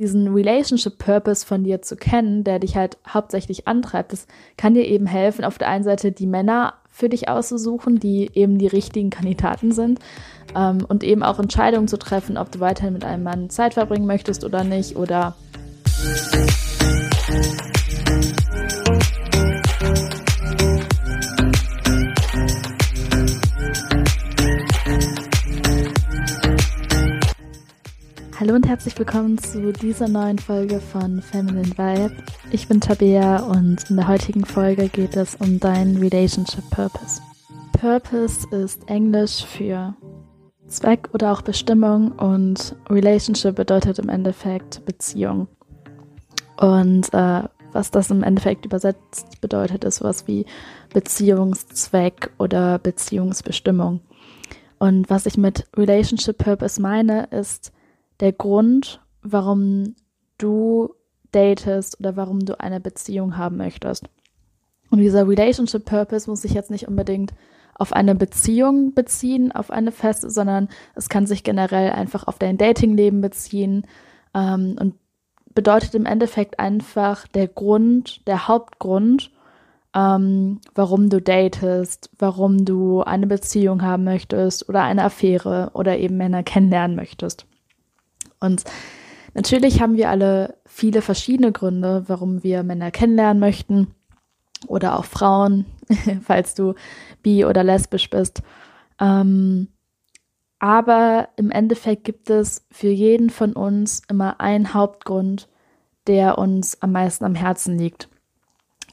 diesen Relationship Purpose von dir zu kennen, der dich halt hauptsächlich antreibt, das kann dir eben helfen, auf der einen Seite die Männer für dich auszusuchen, die eben die richtigen Kandidaten sind ähm, und eben auch Entscheidungen zu treffen, ob du weiterhin mit einem Mann Zeit verbringen möchtest oder nicht oder Hallo und herzlich willkommen zu dieser neuen Folge von Feminine Vibe. Ich bin Tabea und in der heutigen Folge geht es um deinen Relationship Purpose. Purpose ist Englisch für Zweck oder auch Bestimmung und Relationship bedeutet im Endeffekt Beziehung. Und äh, was das im Endeffekt übersetzt bedeutet, ist sowas wie Beziehungszweck oder Beziehungsbestimmung. Und was ich mit Relationship Purpose meine, ist, der Grund, warum du datest oder warum du eine Beziehung haben möchtest. Und dieser Relationship Purpose muss sich jetzt nicht unbedingt auf eine Beziehung beziehen, auf eine feste, sondern es kann sich generell einfach auf dein Datingleben beziehen ähm, und bedeutet im Endeffekt einfach der Grund, der Hauptgrund, ähm, warum du datest, warum du eine Beziehung haben möchtest oder eine Affäre oder eben Männer kennenlernen möchtest. Und natürlich haben wir alle viele verschiedene Gründe, warum wir Männer kennenlernen möchten oder auch Frauen, falls du bi oder lesbisch bist. Ähm, aber im Endeffekt gibt es für jeden von uns immer einen Hauptgrund, der uns am meisten am Herzen liegt.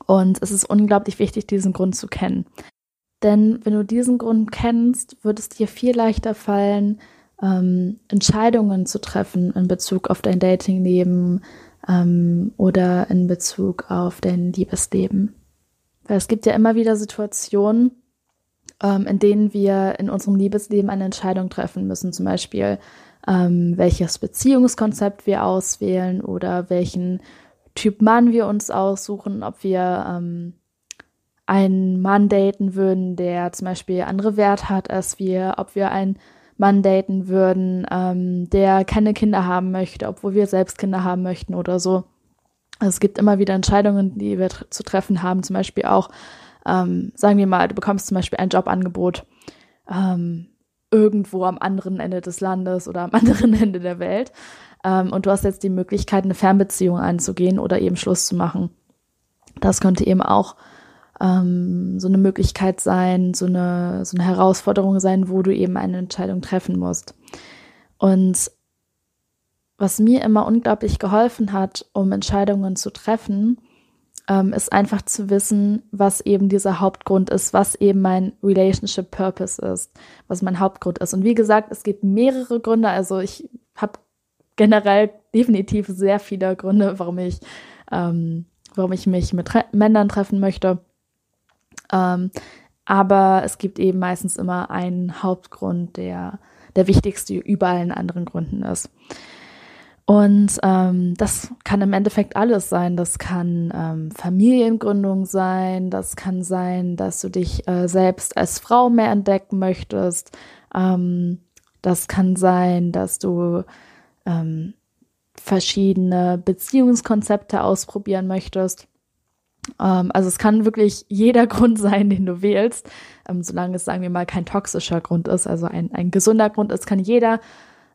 Und es ist unglaublich wichtig, diesen Grund zu kennen. Denn wenn du diesen Grund kennst, wird es dir viel leichter fallen, ähm, Entscheidungen zu treffen in Bezug auf dein Datingleben ähm, oder in Bezug auf dein Liebesleben. Weil es gibt ja immer wieder Situationen, ähm, in denen wir in unserem Liebesleben eine Entscheidung treffen müssen. Zum Beispiel, ähm, welches Beziehungskonzept wir auswählen oder welchen Typ Mann wir uns aussuchen, ob wir ähm, einen Mann daten würden, der zum Beispiel andere Wert hat als wir, ob wir einen Mann daten würden, ähm, der keine Kinder haben möchte, obwohl wir selbst Kinder haben möchten oder so. Also es gibt immer wieder Entscheidungen, die wir zu treffen haben. Zum Beispiel auch, ähm, sagen wir mal, du bekommst zum Beispiel ein Jobangebot ähm, irgendwo am anderen Ende des Landes oder am anderen Ende der Welt. Ähm, und du hast jetzt die Möglichkeit, eine Fernbeziehung einzugehen oder eben Schluss zu machen. Das könnte eben auch ähm, so eine Möglichkeit sein, so eine, so eine Herausforderung sein, wo du eben eine Entscheidung treffen musst. Und was mir immer unglaublich geholfen hat, um Entscheidungen zu treffen, ähm, ist einfach zu wissen, was eben dieser Hauptgrund ist, was eben mein Relationship Purpose ist, was mein Hauptgrund ist. Und wie gesagt, es gibt mehrere Gründe. Also ich habe generell definitiv sehr viele Gründe, warum ich, ähm, warum ich mich mit Tre Männern treffen möchte. Ähm, aber es gibt eben meistens immer einen Hauptgrund, der der wichtigste über allen anderen Gründen ist. Und ähm, das kann im Endeffekt alles sein. Das kann ähm, Familiengründung sein, das kann sein, dass du dich äh, selbst als Frau mehr entdecken möchtest. Ähm, das kann sein, dass du ähm, verschiedene Beziehungskonzepte ausprobieren möchtest. Ähm, also es kann wirklich jeder Grund sein, den du wählst, ähm, solange es, sagen wir mal, kein toxischer Grund ist, also ein, ein gesunder Grund ist, kann jeder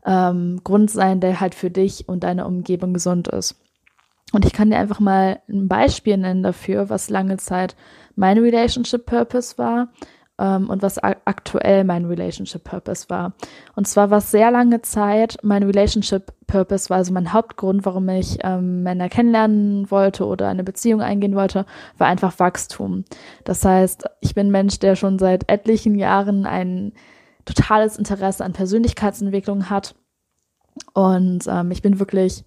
ähm, Grund sein, der halt für dich und deine Umgebung gesund ist. Und ich kann dir einfach mal ein Beispiel nennen dafür, was lange Zeit mein Relationship Purpose war ähm, und was aktuell mein Relationship Purpose war. Und zwar war es sehr lange Zeit mein Relationship Purpose, war also mein Hauptgrund, warum ich ähm, Männer kennenlernen wollte oder eine Beziehung eingehen wollte, war einfach Wachstum. Das heißt, ich bin Mensch, der schon seit etlichen Jahren ein totales Interesse an Persönlichkeitsentwicklung hat. Und ähm, ich bin wirklich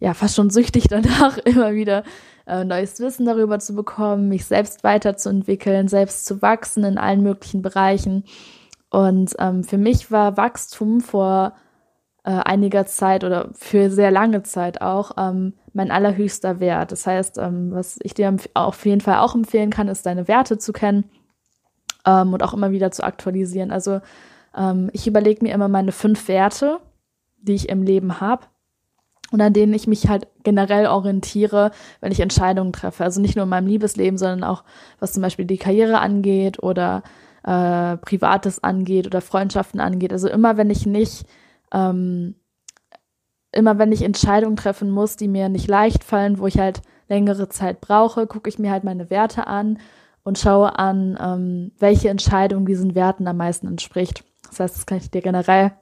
ja fast schon süchtig danach, immer wieder äh, neues Wissen darüber zu bekommen, mich selbst weiterzuentwickeln, selbst zu wachsen in allen möglichen Bereichen. Und ähm, für mich war Wachstum vor äh, einiger Zeit oder für sehr lange Zeit auch ähm, mein allerhöchster Wert. Das heißt, ähm, was ich dir auf jeden Fall auch empfehlen kann, ist deine Werte zu kennen ähm, und auch immer wieder zu aktualisieren. Also ähm, ich überlege mir immer meine fünf Werte, die ich im Leben habe und an denen ich mich halt generell orientiere, wenn ich Entscheidungen treffe. Also nicht nur in meinem Liebesleben, sondern auch was zum Beispiel die Karriere angeht oder äh, Privates angeht oder Freundschaften angeht. Also immer wenn ich nicht, ähm, immer wenn ich Entscheidungen treffen muss, die mir nicht leicht fallen, wo ich halt längere Zeit brauche, gucke ich mir halt meine Werte an und schaue an, ähm, welche Entscheidung diesen Werten am meisten entspricht. Das heißt, das kann ich dir generell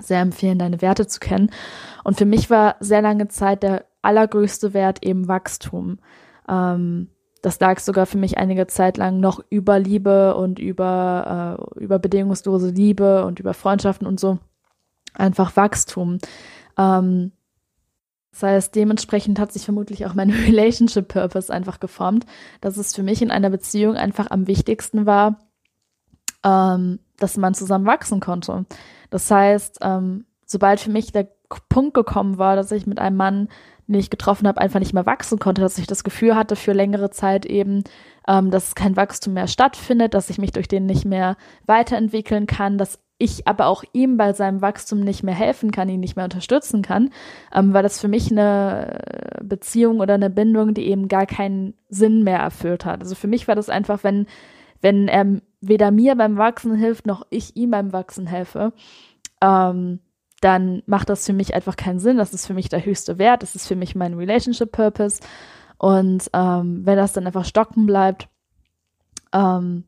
sehr empfehlen, deine Werte zu kennen. Und für mich war sehr lange Zeit der allergrößte Wert eben Wachstum. Ähm, das lag sogar für mich einige Zeit lang noch über Liebe und über, äh, über bedingungslose Liebe und über Freundschaften und so. Einfach Wachstum. Ähm, das heißt, dementsprechend hat sich vermutlich auch mein Relationship Purpose einfach geformt, dass es für mich in einer Beziehung einfach am wichtigsten war, ähm, dass man zusammen wachsen konnte. Das heißt, ähm, sobald für mich der Punkt gekommen war, dass ich mit einem Mann, den ich getroffen habe, einfach nicht mehr wachsen konnte, dass ich das Gefühl hatte für längere Zeit eben, ähm, dass kein Wachstum mehr stattfindet, dass ich mich durch den nicht mehr weiterentwickeln kann, dass ich aber auch ihm bei seinem Wachstum nicht mehr helfen kann, ihn nicht mehr unterstützen kann, ähm, war das für mich eine Beziehung oder eine Bindung, die eben gar keinen Sinn mehr erfüllt hat. Also für mich war das einfach, wenn, wenn er weder mir beim Wachsen hilft, noch ich ihm beim Wachsen helfe, ähm, dann macht das für mich einfach keinen Sinn. Das ist für mich der höchste Wert. Das ist für mich mein Relationship Purpose. Und ähm, wenn das dann einfach stocken bleibt, ähm,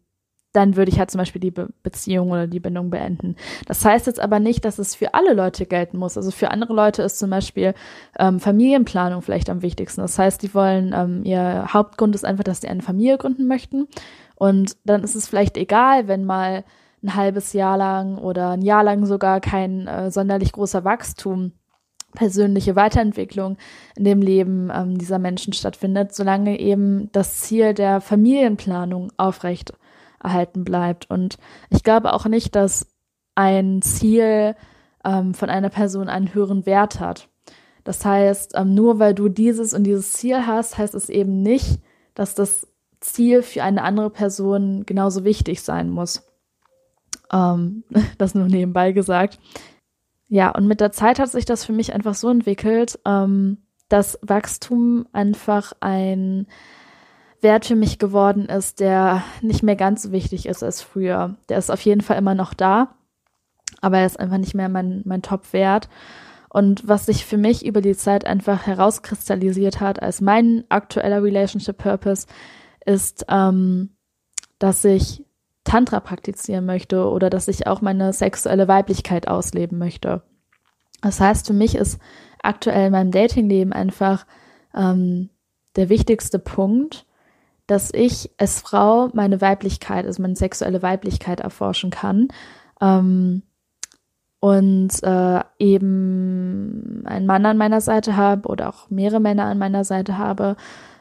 dann würde ich halt zum Beispiel die Be Beziehung oder die Bindung beenden. Das heißt jetzt aber nicht, dass es für alle Leute gelten muss. Also für andere Leute ist zum Beispiel ähm, Familienplanung vielleicht am wichtigsten. Das heißt, die wollen, ähm, ihr Hauptgrund ist einfach, dass sie eine Familie gründen möchten. Und dann ist es vielleicht egal, wenn mal ein halbes Jahr lang oder ein Jahr lang sogar kein äh, sonderlich großer Wachstum, persönliche Weiterentwicklung in dem Leben ähm, dieser Menschen stattfindet, solange eben das Ziel der Familienplanung aufrecht erhalten bleibt. Und ich glaube auch nicht, dass ein Ziel ähm, von einer Person einen höheren Wert hat. Das heißt, ähm, nur weil du dieses und dieses Ziel hast, heißt es eben nicht, dass das Ziel für eine andere Person genauso wichtig sein muss. Ähm, das nur nebenbei gesagt. Ja, und mit der Zeit hat sich das für mich einfach so entwickelt, ähm, dass Wachstum einfach ein Wert für mich geworden ist, der nicht mehr ganz so wichtig ist als früher. Der ist auf jeden Fall immer noch da, aber er ist einfach nicht mehr mein, mein Top-Wert. Und was sich für mich über die Zeit einfach herauskristallisiert hat als mein aktueller Relationship Purpose, ist, ähm, dass ich Tantra praktizieren möchte oder dass ich auch meine sexuelle Weiblichkeit ausleben möchte. Das heißt, für mich ist aktuell in meinem Datingleben einfach ähm, der wichtigste Punkt, dass ich als Frau meine Weiblichkeit, also meine sexuelle Weiblichkeit erforschen kann ähm, und äh, eben einen Mann an meiner Seite habe oder auch mehrere Männer an meiner Seite habe,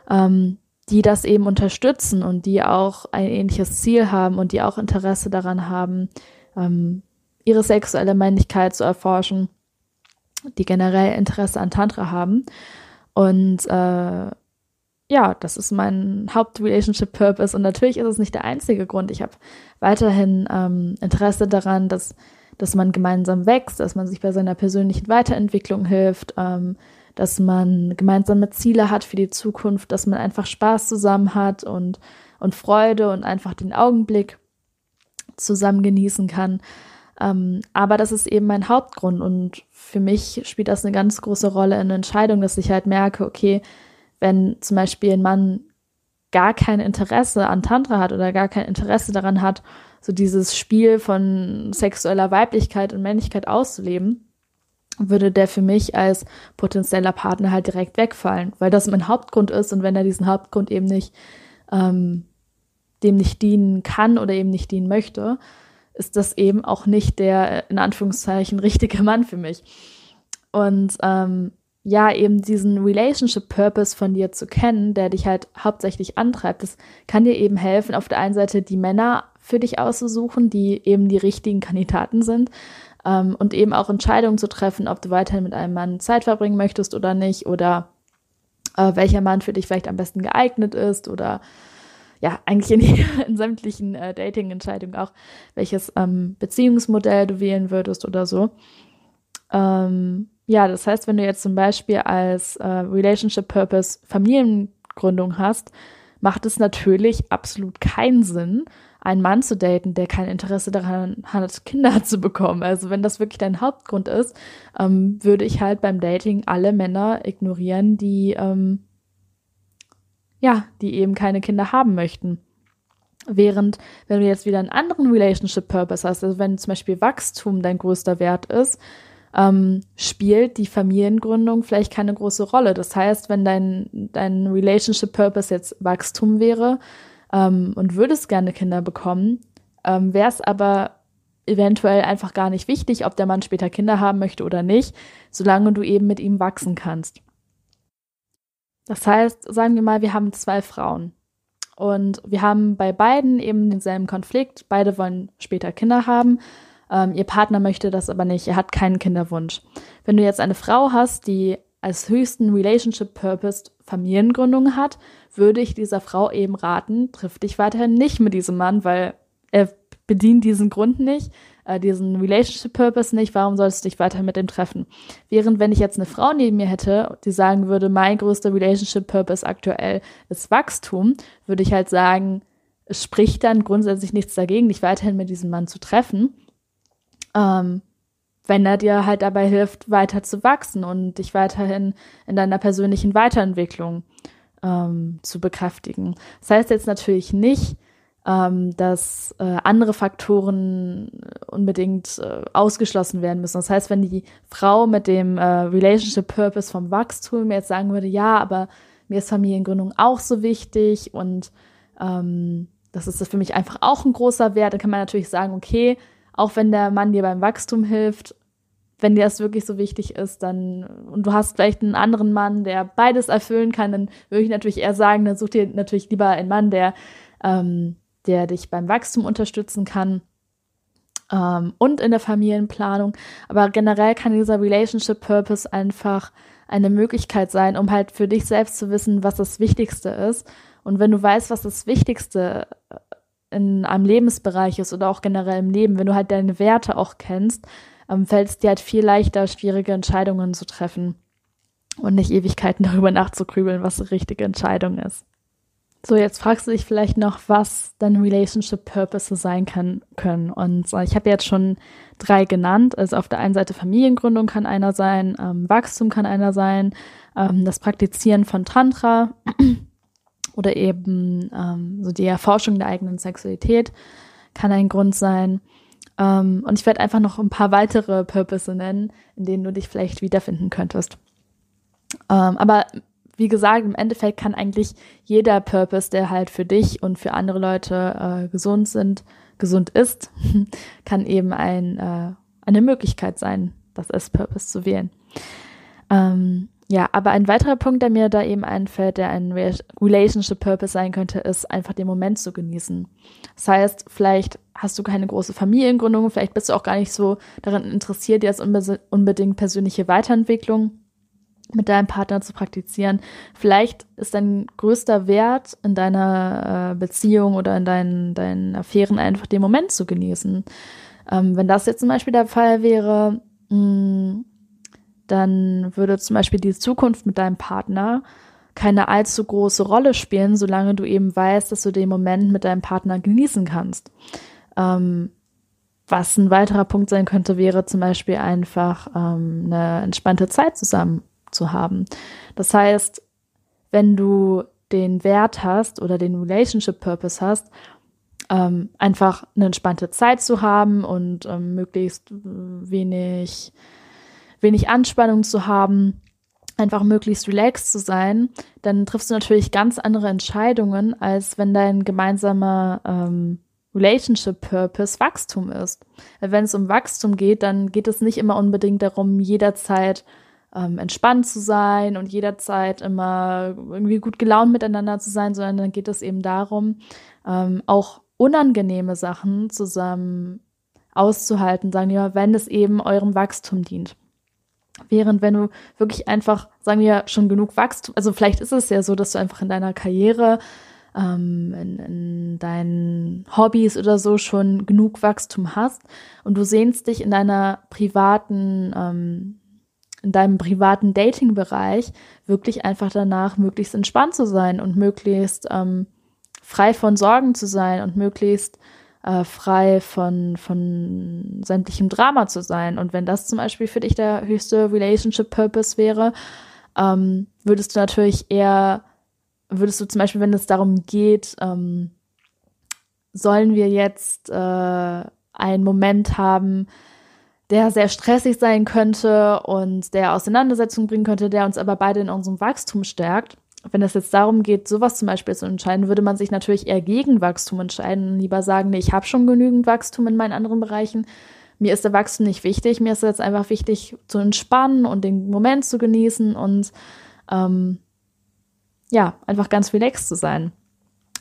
ähm, die das eben unterstützen und die auch ein ähnliches Ziel haben und die auch Interesse daran haben, ähm, ihre sexuelle Männlichkeit zu erforschen, die generell Interesse an Tantra haben. Und äh, ja, das ist mein Haupt-Relationship-Purpose. Und natürlich ist es nicht der einzige Grund. Ich habe weiterhin ähm, Interesse daran, dass, dass man gemeinsam wächst, dass man sich bei seiner persönlichen Weiterentwicklung hilft, ähm, dass man gemeinsame Ziele hat für die Zukunft, dass man einfach Spaß zusammen hat und, und Freude und einfach den Augenblick zusammen genießen kann. Ähm, aber das ist eben mein Hauptgrund und für mich spielt das eine ganz große Rolle in der Entscheidung, dass ich halt merke, okay, wenn zum Beispiel ein Mann gar kein Interesse an Tantra hat oder gar kein Interesse daran hat, so dieses Spiel von sexueller Weiblichkeit und Männlichkeit auszuleben, würde der für mich als potenzieller Partner halt direkt wegfallen, weil das mein Hauptgrund ist und wenn er diesen Hauptgrund eben nicht ähm, dem nicht dienen kann oder eben nicht dienen möchte, ist das eben auch nicht der in Anführungszeichen richtige Mann für mich. Und ähm, ja, eben diesen Relationship Purpose von dir zu kennen, der dich halt hauptsächlich antreibt, das kann dir eben helfen, auf der einen Seite die Männer für dich auszusuchen, die eben die richtigen Kandidaten sind ähm, und eben auch Entscheidungen zu treffen, ob du weiterhin mit einem Mann Zeit verbringen möchtest oder nicht oder äh, welcher Mann für dich vielleicht am besten geeignet ist oder ja, eigentlich in, in sämtlichen äh, Dating-Entscheidungen auch, welches ähm, Beziehungsmodell du wählen würdest oder so. Ähm, ja, das heißt, wenn du jetzt zum Beispiel als äh, Relationship Purpose Familiengründung hast, macht es natürlich absolut keinen Sinn, einen Mann zu daten, der kein Interesse daran hat, Kinder zu bekommen. Also wenn das wirklich dein Hauptgrund ist, ähm, würde ich halt beim Dating alle Männer ignorieren, die ähm, ja, die eben keine Kinder haben möchten. Während, wenn du jetzt wieder einen anderen Relationship Purpose hast, also wenn zum Beispiel Wachstum dein größter Wert ist, ähm, spielt die Familiengründung vielleicht keine große Rolle. Das heißt, wenn dein, dein Relationship Purpose jetzt Wachstum wäre ähm, und würdest gerne Kinder bekommen, ähm, wäre es aber eventuell einfach gar nicht wichtig, ob der Mann später Kinder haben möchte oder nicht, solange du eben mit ihm wachsen kannst. Das heißt, sagen wir mal, wir haben zwei Frauen. Und wir haben bei beiden eben denselben Konflikt. Beide wollen später Kinder haben. Ähm, ihr Partner möchte das aber nicht. Er hat keinen Kinderwunsch. Wenn du jetzt eine Frau hast, die als höchsten Relationship Purpose Familiengründung hat, würde ich dieser Frau eben raten, triff dich weiterhin nicht mit diesem Mann, weil er bedient diesen Grund nicht äh, diesen Relationship Purpose nicht, warum sollst du dich weiter mit dem treffen? Während wenn ich jetzt eine Frau neben mir hätte, die sagen würde, mein größter Relationship Purpose aktuell ist Wachstum, würde ich halt sagen, es spricht dann grundsätzlich nichts dagegen, dich weiterhin mit diesem Mann zu treffen. Ähm, wenn er dir halt dabei hilft, weiter zu wachsen und dich weiterhin in deiner persönlichen Weiterentwicklung ähm, zu bekräftigen. Das heißt jetzt natürlich nicht, ähm, dass äh, andere Faktoren unbedingt äh, ausgeschlossen werden müssen. Das heißt, wenn die Frau mit dem äh, Relationship Purpose vom Wachstum jetzt sagen würde, ja, aber mir ist Familiengründung auch so wichtig und ähm, das ist für mich einfach auch ein großer Wert, dann kann man natürlich sagen, okay, auch wenn der Mann dir beim Wachstum hilft, wenn dir das wirklich so wichtig ist, dann und du hast vielleicht einen anderen Mann, der beides erfüllen kann, dann würde ich natürlich eher sagen, dann such dir natürlich lieber einen Mann, der ähm, der dich beim Wachstum unterstützen kann ähm, und in der Familienplanung. Aber generell kann dieser Relationship Purpose einfach eine Möglichkeit sein, um halt für dich selbst zu wissen, was das Wichtigste ist. Und wenn du weißt, was das Wichtigste äh, in einem Lebensbereich ist oder auch generell im Leben, wenn du halt deine Werte auch kennst, ähm, fällt es dir halt viel leichter, schwierige Entscheidungen zu treffen und nicht Ewigkeiten darüber nachzugrübeln, was die richtige Entscheidung ist. So, jetzt fragst du dich vielleicht noch, was deine Relationship Purpose sein kann, können. Und äh, ich habe jetzt schon drei genannt. Also auf der einen Seite Familiengründung kann einer sein, ähm, Wachstum kann einer sein, ähm, das Praktizieren von Tantra oder eben ähm, so die Erforschung der eigenen Sexualität kann ein Grund sein. Ähm, und ich werde einfach noch ein paar weitere Purpose nennen, in denen du dich vielleicht wiederfinden könntest. Ähm, aber wie gesagt, im Endeffekt kann eigentlich jeder Purpose, der halt für dich und für andere Leute äh, gesund sind, gesund ist, kann eben ein, äh, eine Möglichkeit sein, das als Purpose zu wählen. Ähm, ja, aber ein weiterer Punkt, der mir da eben einfällt, der ein Relationship Purpose sein könnte, ist einfach den Moment zu genießen. Das heißt, vielleicht hast du keine große Familiengründung, vielleicht bist du auch gar nicht so daran interessiert, jetzt unbedingt persönliche Weiterentwicklung mit deinem Partner zu praktizieren. Vielleicht ist dein größter Wert in deiner äh, Beziehung oder in deinen, deinen Affären einfach den Moment zu genießen. Ähm, wenn das jetzt zum Beispiel der Fall wäre, mh, mm, dann würde zum Beispiel die Zukunft mit deinem Partner keine allzu große Rolle spielen, solange du eben weißt, dass du den Moment mit deinem Partner genießen kannst. Ähm, was ein weiterer Punkt sein könnte, wäre zum Beispiel einfach ähm, eine entspannte Zeit zusammen zu haben. Das heißt, wenn du den Wert hast oder den Relationship Purpose hast, ähm, einfach eine entspannte Zeit zu haben und ähm, möglichst wenig, wenig Anspannung zu haben, einfach möglichst relaxed zu sein, dann triffst du natürlich ganz andere Entscheidungen, als wenn dein gemeinsamer ähm, Relationship Purpose Wachstum ist. Wenn es um Wachstum geht, dann geht es nicht immer unbedingt darum, jederzeit ähm, entspannt zu sein und jederzeit immer irgendwie gut gelaunt miteinander zu sein, sondern dann geht es eben darum, ähm, auch unangenehme Sachen zusammen auszuhalten, sagen wir, wenn es eben eurem Wachstum dient. Während wenn du wirklich einfach, sagen wir, schon genug Wachstum, also vielleicht ist es ja so, dass du einfach in deiner Karriere, ähm, in, in deinen Hobbys oder so schon genug Wachstum hast und du sehnst dich in deiner privaten ähm, in deinem privaten Dating-Bereich wirklich einfach danach möglichst entspannt zu sein und möglichst ähm, frei von Sorgen zu sein und möglichst äh, frei von, von sämtlichem Drama zu sein. Und wenn das zum Beispiel für dich der höchste Relationship Purpose wäre, ähm, würdest du natürlich eher, würdest du zum Beispiel, wenn es darum geht, ähm, sollen wir jetzt äh, einen Moment haben, der sehr stressig sein könnte und der Auseinandersetzungen bringen könnte, der uns aber beide in unserem Wachstum stärkt. Wenn es jetzt darum geht, sowas zum Beispiel zu entscheiden, würde man sich natürlich eher gegen Wachstum entscheiden und lieber sagen, nee, ich habe schon genügend Wachstum in meinen anderen Bereichen. Mir ist der Wachstum nicht wichtig. Mir ist jetzt einfach wichtig zu entspannen und den Moment zu genießen und ähm, ja, einfach ganz relaxed zu sein.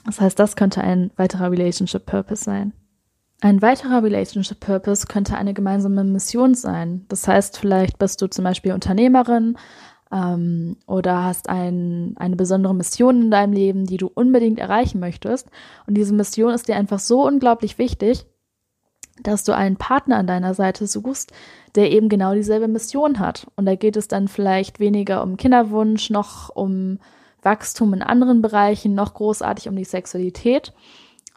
Das heißt, das könnte ein weiterer Relationship Purpose sein. Ein weiterer Relationship Purpose könnte eine gemeinsame Mission sein. Das heißt, vielleicht bist du zum Beispiel Unternehmerin ähm, oder hast ein, eine besondere Mission in deinem Leben, die du unbedingt erreichen möchtest. Und diese Mission ist dir einfach so unglaublich wichtig, dass du einen Partner an deiner Seite suchst, der eben genau dieselbe Mission hat. Und da geht es dann vielleicht weniger um Kinderwunsch, noch um Wachstum in anderen Bereichen, noch großartig um die Sexualität,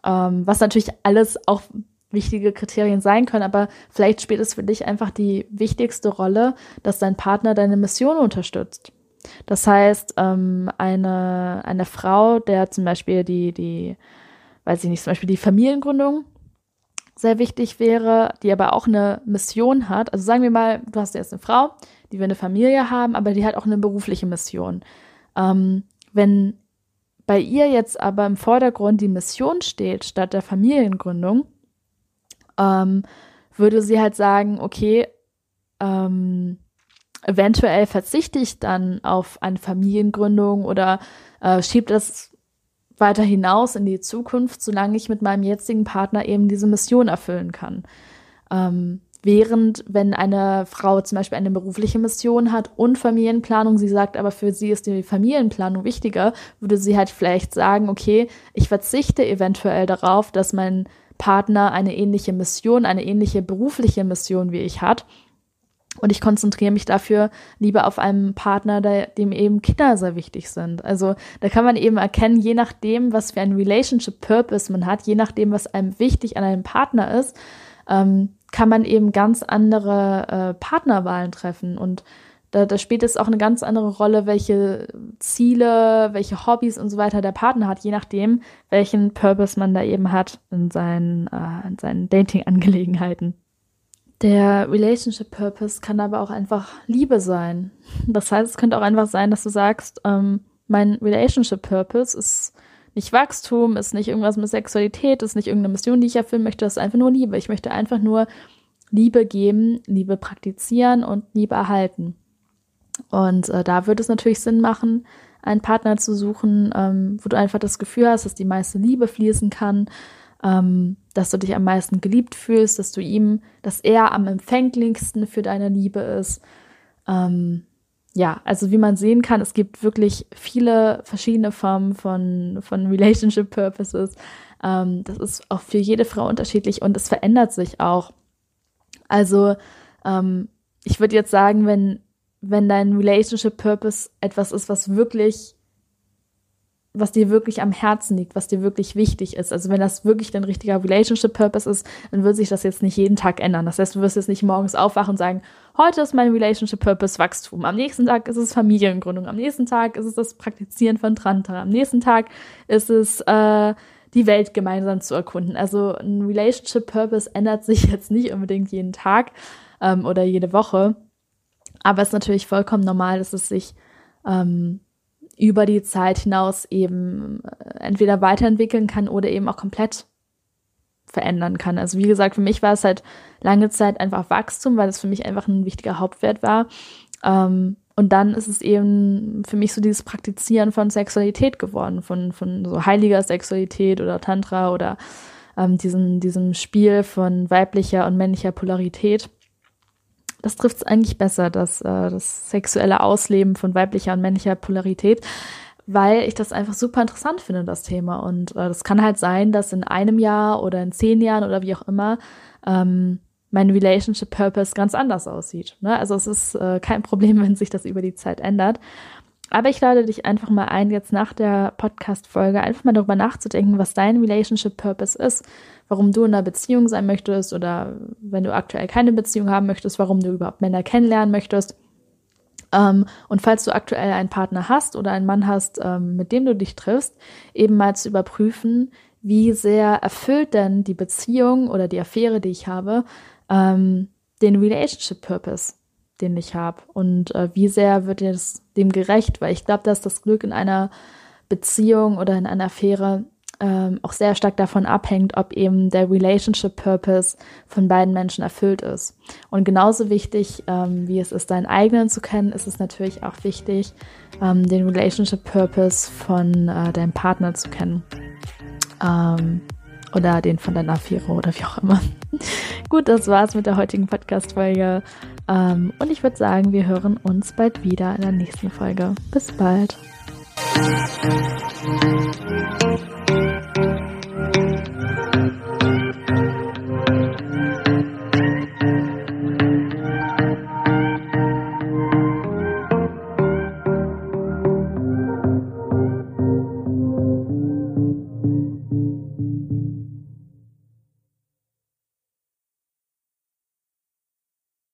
ähm, was natürlich alles auch wichtige Kriterien sein können, aber vielleicht spielt es für dich einfach die wichtigste Rolle, dass dein Partner deine Mission unterstützt. Das heißt, ähm, eine, eine Frau, der zum Beispiel die, die, weiß ich nicht, zum Beispiel die Familiengründung sehr wichtig wäre, die aber auch eine Mission hat. Also sagen wir mal, du hast jetzt eine Frau, die will eine Familie haben, aber die hat auch eine berufliche Mission. Ähm, wenn bei ihr jetzt aber im Vordergrund die Mission steht statt der Familiengründung, ähm, würde sie halt sagen, okay, ähm, eventuell verzichte ich dann auf eine Familiengründung oder äh, schiebe das weiter hinaus in die Zukunft, solange ich mit meinem jetzigen Partner eben diese Mission erfüllen kann. Ähm, Während, wenn eine Frau zum Beispiel eine berufliche Mission hat und Familienplanung, sie sagt aber für sie ist die Familienplanung wichtiger, würde sie halt vielleicht sagen, okay, ich verzichte eventuell darauf, dass mein Partner eine ähnliche Mission, eine ähnliche berufliche Mission wie ich hat. Und ich konzentriere mich dafür lieber auf einen Partner, der, dem eben Kinder sehr wichtig sind. Also da kann man eben erkennen, je nachdem, was für ein Relationship Purpose man hat, je nachdem, was einem wichtig an einem Partner ist, ähm, kann man eben ganz andere äh, Partnerwahlen treffen. Und da, da spielt es auch eine ganz andere Rolle, welche Ziele, welche Hobbys und so weiter der Partner hat, je nachdem, welchen Purpose man da eben hat in seinen, äh, in seinen Dating-Angelegenheiten. Der Relationship Purpose kann aber auch einfach Liebe sein. Das heißt, es könnte auch einfach sein, dass du sagst, ähm, mein Relationship Purpose ist nicht Wachstum, ist nicht irgendwas mit Sexualität, ist nicht irgendeine Mission, die ich erfüllen möchte, das ist einfach nur Liebe. Ich möchte einfach nur Liebe geben, Liebe praktizieren und Liebe erhalten. Und äh, da würde es natürlich Sinn machen, einen Partner zu suchen, ähm, wo du einfach das Gefühl hast, dass die meiste Liebe fließen kann, ähm, dass du dich am meisten geliebt fühlst, dass du ihm, dass er am empfänglichsten für deine Liebe ist. Ähm, ja, also wie man sehen kann, es gibt wirklich viele verschiedene Formen von, von Relationship Purposes. Ähm, das ist auch für jede Frau unterschiedlich und es verändert sich auch. Also ähm, ich würde jetzt sagen, wenn, wenn dein Relationship Purpose etwas ist, was wirklich was dir wirklich am Herzen liegt, was dir wirklich wichtig ist. Also wenn das wirklich dein richtiger Relationship Purpose ist, dann wird sich das jetzt nicht jeden Tag ändern. Das heißt, du wirst jetzt nicht morgens aufwachen und sagen, heute ist mein Relationship Purpose Wachstum. Am nächsten Tag ist es Familiengründung. Am nächsten Tag ist es das Praktizieren von Tantra. Am nächsten Tag ist es äh, die Welt gemeinsam zu erkunden. Also ein Relationship Purpose ändert sich jetzt nicht unbedingt jeden Tag ähm, oder jede Woche. Aber es ist natürlich vollkommen normal, dass es sich ähm, über die Zeit hinaus eben äh, entweder weiterentwickeln kann oder eben auch komplett verändern kann. Also wie gesagt, für mich war es halt lange Zeit einfach Wachstum, weil es für mich einfach ein wichtiger Hauptwert war. Ähm, und dann ist es eben für mich so dieses Praktizieren von Sexualität geworden, von, von so heiliger Sexualität oder Tantra oder ähm, diesem, diesem Spiel von weiblicher und männlicher Polarität das trifft es eigentlich besser, das, äh, das sexuelle Ausleben von weiblicher und männlicher Polarität, weil ich das einfach super interessant finde, das Thema. Und äh, das kann halt sein, dass in einem Jahr oder in zehn Jahren oder wie auch immer ähm, mein Relationship Purpose ganz anders aussieht. Ne? Also es ist äh, kein Problem, wenn sich das über die Zeit ändert. Aber ich lade dich einfach mal ein, jetzt nach der Podcast-Folge einfach mal darüber nachzudenken, was dein Relationship Purpose ist, warum du in einer Beziehung sein möchtest oder wenn du aktuell keine Beziehung haben möchtest, warum du überhaupt Männer kennenlernen möchtest. Ähm, und falls du aktuell einen Partner hast oder einen Mann hast, ähm, mit dem du dich triffst, eben mal zu überprüfen, wie sehr erfüllt denn die Beziehung oder die Affäre, die ich habe, ähm, den Relationship Purpose den ich habe und äh, wie sehr wird es dem gerecht, weil ich glaube, dass das Glück in einer Beziehung oder in einer Affäre ähm, auch sehr stark davon abhängt, ob eben der Relationship Purpose von beiden Menschen erfüllt ist. Und genauso wichtig, ähm, wie es ist, deinen eigenen zu kennen, ist es natürlich auch wichtig, ähm, den Relationship Purpose von äh, deinem Partner zu kennen. Ähm, oder den von deiner Affäre oder wie auch immer. Gut, das war's mit der heutigen Podcast-Folge. Ähm, und ich würde sagen, wir hören uns bald wieder in der nächsten Folge. Bis bald.